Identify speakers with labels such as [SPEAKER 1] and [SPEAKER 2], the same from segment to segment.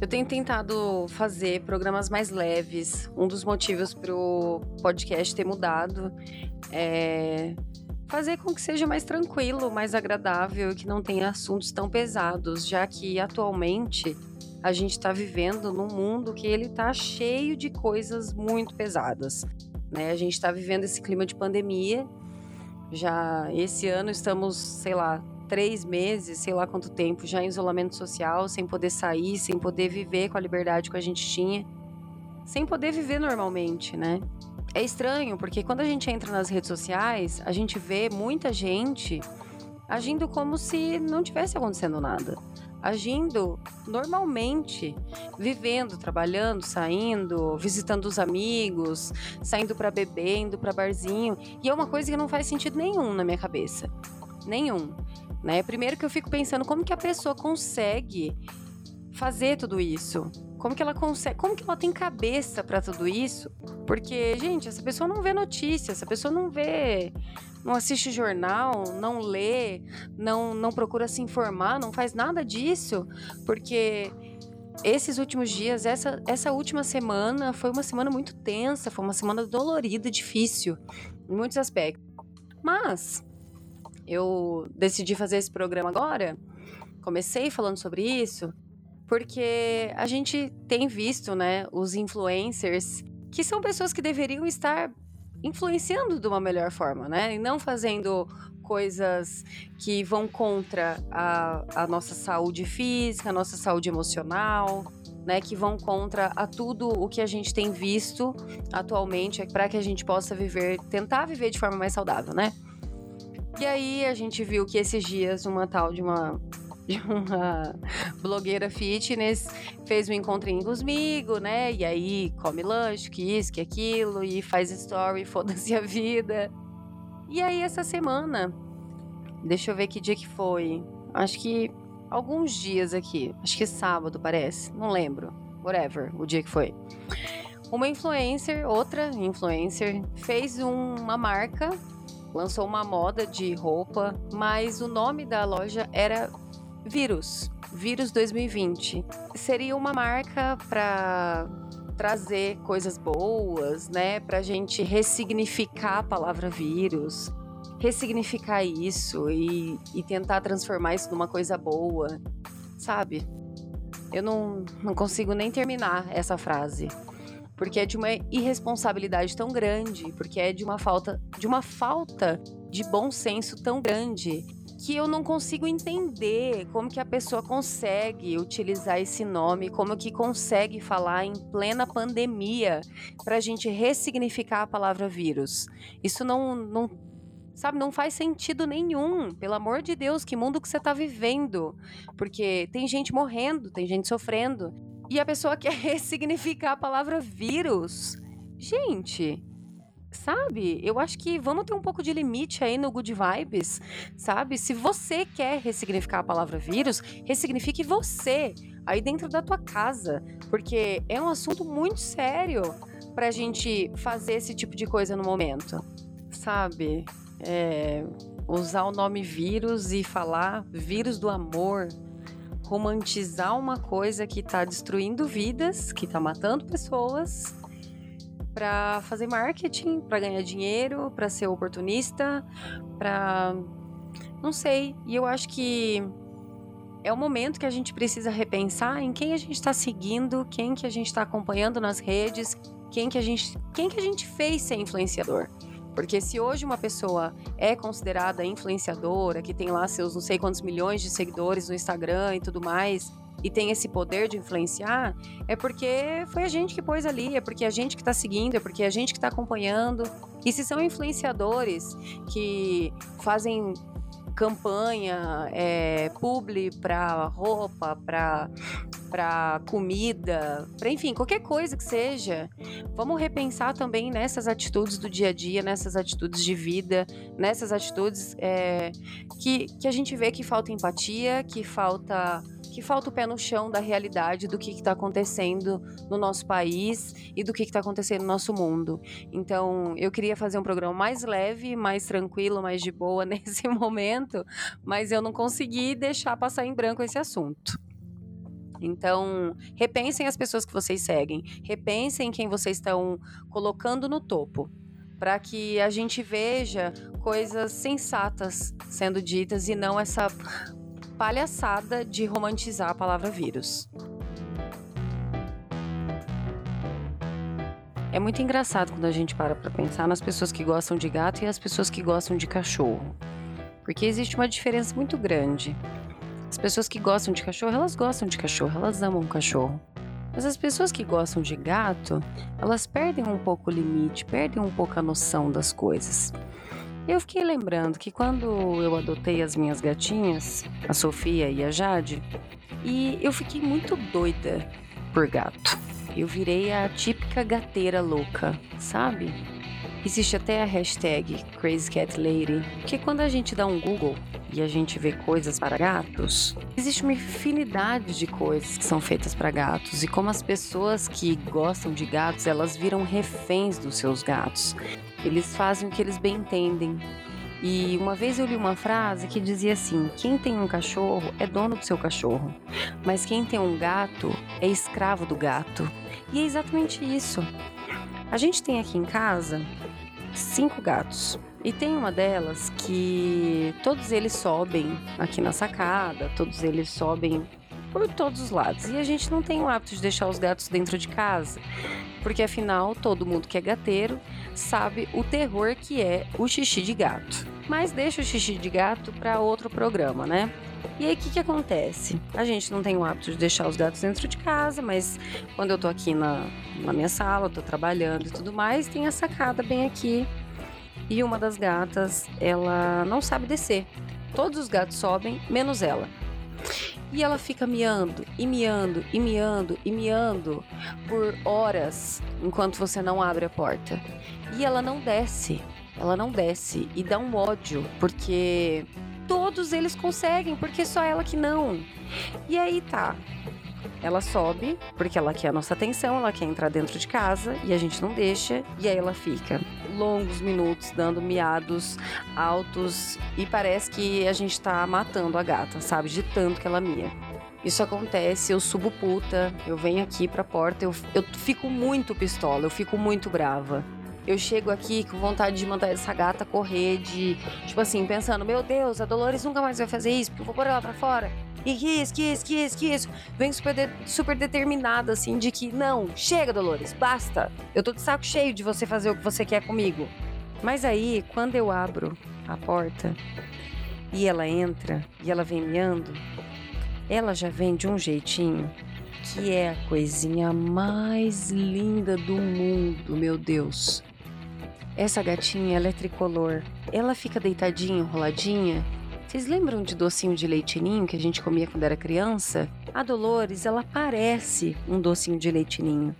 [SPEAKER 1] Eu tenho tentado fazer programas mais leves. Um dos motivos para o podcast ter mudado é fazer com que seja mais tranquilo, mais agradável e que não tenha assuntos tão pesados, já que atualmente a gente está vivendo num mundo que ele está cheio de coisas muito pesadas. Né? A gente está vivendo esse clima de pandemia. Já esse ano estamos, sei lá, três meses, sei lá quanto tempo, já em isolamento social, sem poder sair, sem poder viver com a liberdade que a gente tinha, sem poder viver normalmente, né? É estranho, porque quando a gente entra nas redes sociais, a gente vê muita gente agindo como se não tivesse acontecendo nada agindo normalmente, vivendo, trabalhando, saindo, visitando os amigos, saindo para beber, indo para barzinho, e é uma coisa que não faz sentido nenhum na minha cabeça. Nenhum, né? Primeiro que eu fico pensando como que a pessoa consegue fazer tudo isso? Como que ela consegue? Como que ela tem cabeça para tudo isso? Porque, gente, essa pessoa não vê notícia, essa pessoa não vê não assiste jornal, não lê, não, não procura se informar, não faz nada disso, porque esses últimos dias, essa, essa última semana foi uma semana muito tensa, foi uma semana dolorida, difícil, em muitos aspectos. Mas eu decidi fazer esse programa agora, comecei falando sobre isso, porque a gente tem visto, né, os influencers, que são pessoas que deveriam estar influenciando de uma melhor forma, né? E não fazendo coisas que vão contra a, a nossa saúde física, a nossa saúde emocional, né, que vão contra a tudo o que a gente tem visto atualmente para que a gente possa viver, tentar viver de forma mais saudável, né? E aí a gente viu que esses dias uma tal de uma de uma blogueira fitness, fez um encontrinho comigo, né? E aí come lanche, que isso, que aquilo, e faz story, foda-se a vida. E aí essa semana, deixa eu ver que dia que foi. Acho que alguns dias aqui, acho que sábado parece, não lembro. Whatever, o dia que foi. Uma influencer, outra influencer, fez um, uma marca lançou uma moda de roupa, mas o nome da loja era Vírus, Vírus 2020. Seria uma marca para trazer coisas boas, né? Pra gente ressignificar a palavra vírus, ressignificar isso e, e tentar transformar isso numa coisa boa, sabe? Eu não, não consigo nem terminar essa frase. Porque é de uma irresponsabilidade tão grande, porque é de uma falta de uma falta de bom senso tão grande que eu não consigo entender como que a pessoa consegue utilizar esse nome, como que consegue falar em plena pandemia para a gente ressignificar a palavra vírus. Isso não, não, sabe, não faz sentido nenhum. Pelo amor de Deus, que mundo que você está vivendo? Porque tem gente morrendo, tem gente sofrendo, e a pessoa quer ressignificar a palavra vírus. Gente, sabe? Eu acho que vamos ter um pouco de limite aí no good vibes, sabe? Se você quer ressignificar a palavra vírus, ressignifique você aí dentro da tua casa, porque é um assunto muito sério pra gente fazer esse tipo de coisa no momento, sabe? É, usar o nome vírus e falar vírus do amor, romantizar uma coisa que tá destruindo vidas, que tá matando pessoas para fazer marketing, para ganhar dinheiro, para ser oportunista, para não sei. E eu acho que é o momento que a gente precisa repensar em quem a gente está seguindo, quem que a gente está acompanhando nas redes, quem que a gente, quem que a gente fez ser influenciador. Porque se hoje uma pessoa é considerada influenciadora, que tem lá seus não sei quantos milhões de seguidores no Instagram e tudo mais, e tem esse poder de influenciar, é porque foi a gente que pôs ali, é porque a gente que está seguindo, é porque a gente que está acompanhando. E se são influenciadores que fazem campanha, é, publi para roupa, para para comida, para enfim, qualquer coisa que seja. Vamos repensar também nessas atitudes do dia a dia, nessas atitudes de vida, nessas atitudes é, que, que a gente vê que falta empatia, que falta que falta o pé no chão da realidade do que está acontecendo no nosso país e do que está acontecendo no nosso mundo. Então, eu queria fazer um programa mais leve, mais tranquilo, mais de boa nesse momento, mas eu não consegui deixar passar em branco esse assunto. Então, repensem as pessoas que vocês seguem, repensem quem vocês estão colocando no topo, para que a gente veja coisas sensatas sendo ditas e não essa palhaçada de romantizar a palavra vírus. É muito engraçado quando a gente para para pensar nas pessoas que gostam de gato e as pessoas que gostam de cachorro. Porque existe uma diferença muito grande. As pessoas que gostam de cachorro, elas gostam de cachorro, elas amam cachorro. Mas as pessoas que gostam de gato, elas perdem um pouco o limite, perdem um pouco a noção das coisas. Eu fiquei lembrando que quando eu adotei as minhas gatinhas, a Sofia e a Jade, e eu fiquei muito doida por gato. Eu virei a típica gateira louca, sabe? Existe até a hashtag CrazyCatLady, que quando a gente dá um Google e a gente vê coisas para gatos, existe uma infinidade de coisas que são feitas para gatos e como as pessoas que gostam de gatos, elas viram reféns dos seus gatos. Eles fazem o que eles bem entendem. E uma vez eu li uma frase que dizia assim: quem tem um cachorro é dono do seu cachorro, mas quem tem um gato é escravo do gato. E é exatamente isso. A gente tem aqui em casa cinco gatos. E tem uma delas que todos eles sobem aqui na sacada, todos eles sobem por todos os lados. E a gente não tem o hábito de deixar os gatos dentro de casa, porque afinal todo mundo que é gateiro sabe o terror que é o xixi de gato. Mas deixa o xixi de gato para outro programa, né? E aí, o que, que acontece? A gente não tem o hábito de deixar os gatos dentro de casa, mas quando eu tô aqui na, na minha sala, tô trabalhando e tudo mais, tem a sacada bem aqui. E uma das gatas, ela não sabe descer. Todos os gatos sobem, menos ela. E ela fica miando, e miando, e miando, e miando por horas enquanto você não abre a porta. E ela não desce. Ela não desce. E dá um ódio, porque todos eles conseguem, porque só ela que não. E aí tá. Ela sobe, porque ela quer a nossa atenção, ela quer entrar dentro de casa e a gente não deixa, e aí ela fica longos minutos dando miados altos e parece que a gente tá matando a gata, sabe? De tanto que ela mia. Isso acontece, eu subo puta, eu venho aqui pra porta, eu, eu fico muito pistola, eu fico muito brava eu chego aqui com vontade de mandar essa gata correr, de, tipo assim, pensando, meu Deus, a Dolores nunca mais vai fazer isso, porque eu vou pôr ela pra fora. E que isso, que isso, que isso, que isso. Vem super, de, super determinada, assim, de que, não, chega, Dolores, basta. Eu tô de saco cheio de você fazer o que você quer comigo. Mas aí, quando eu abro a porta e ela entra e ela vem miando, ela já vem de um jeitinho que é a coisinha mais linda do mundo, meu Deus. Essa gatinha, ela é tricolor. Ela fica deitadinha, enroladinha. Vocês lembram de docinho de leitinho que a gente comia quando era criança? A Dolores, ela parece um docinho de leitinho.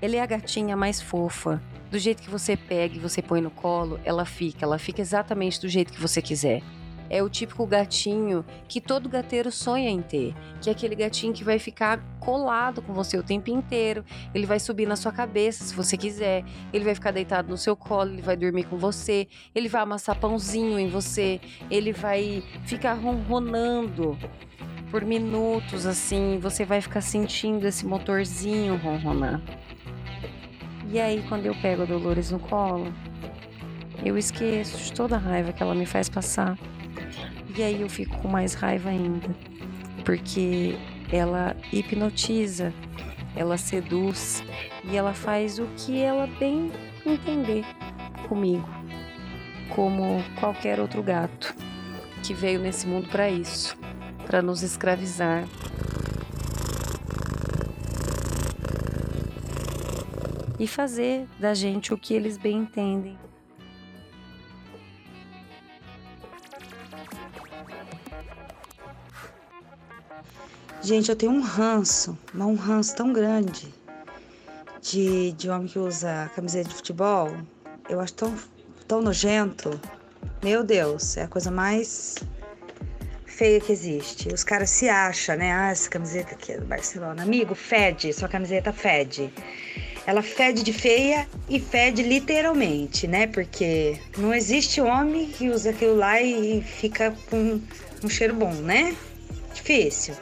[SPEAKER 1] Ela é a gatinha mais fofa. Do jeito que você pega e você põe no colo, ela fica. Ela fica exatamente do jeito que você quiser é o típico gatinho que todo gateiro sonha em ter, que é aquele gatinho que vai ficar colado com você o tempo inteiro, ele vai subir na sua cabeça se você quiser, ele vai ficar deitado no seu colo, ele vai dormir com você, ele vai amassar pãozinho em você, ele vai ficar ronronando por minutos assim, você vai ficar sentindo esse motorzinho ronronar. E aí quando eu pego a Dolores no colo, eu esqueço de toda a raiva que ela me faz passar. E aí eu fico com mais raiva ainda, porque ela hipnotiza, ela seduz e ela faz o que ela bem entender comigo, como qualquer outro gato que veio nesse mundo para isso, para nos escravizar. E fazer da gente o que eles bem entendem.
[SPEAKER 2] Gente, eu tenho um ranço, um ranço tão grande de, de homem que usa camiseta de futebol. Eu acho tão, tão nojento. Meu Deus, é a coisa mais feia que existe. Os caras se acham, né? Ah, essa camiseta aqui é do Barcelona. Amigo, fede, sua camiseta fede. Ela fede de feia e fede literalmente, né? Porque não existe homem que usa aquilo lá e fica com um cheiro bom, né? Difícil.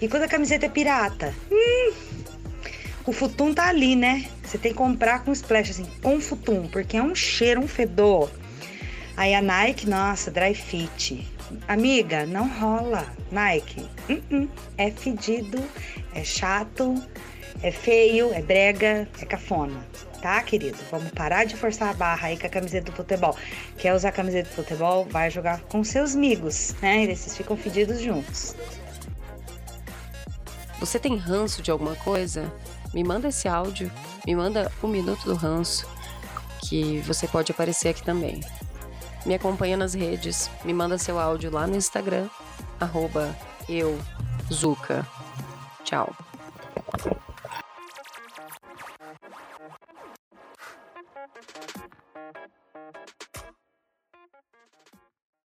[SPEAKER 2] E quando a camiseta é pirata? Hum, o futum tá ali, né? Você tem que comprar com splash, assim, com futum, porque é um cheiro, um fedor. Aí a Nike, nossa, dry fit. Amiga, não rola. Nike, uh -uh, é fedido, é chato, é feio, é brega, é cafona. Tá, querido? Vamos parar de forçar a barra aí com a camiseta do futebol. Quer usar a camiseta do futebol? Vai jogar com seus amigos, né? E esses ficam fedidos juntos.
[SPEAKER 1] Você tem ranço de alguma coisa? Me manda esse áudio, me manda um minuto do ranço, que você pode aparecer aqui também. Me acompanha nas redes, me manda seu áudio lá no Instagram, arroba eu, Zuka. Tchau.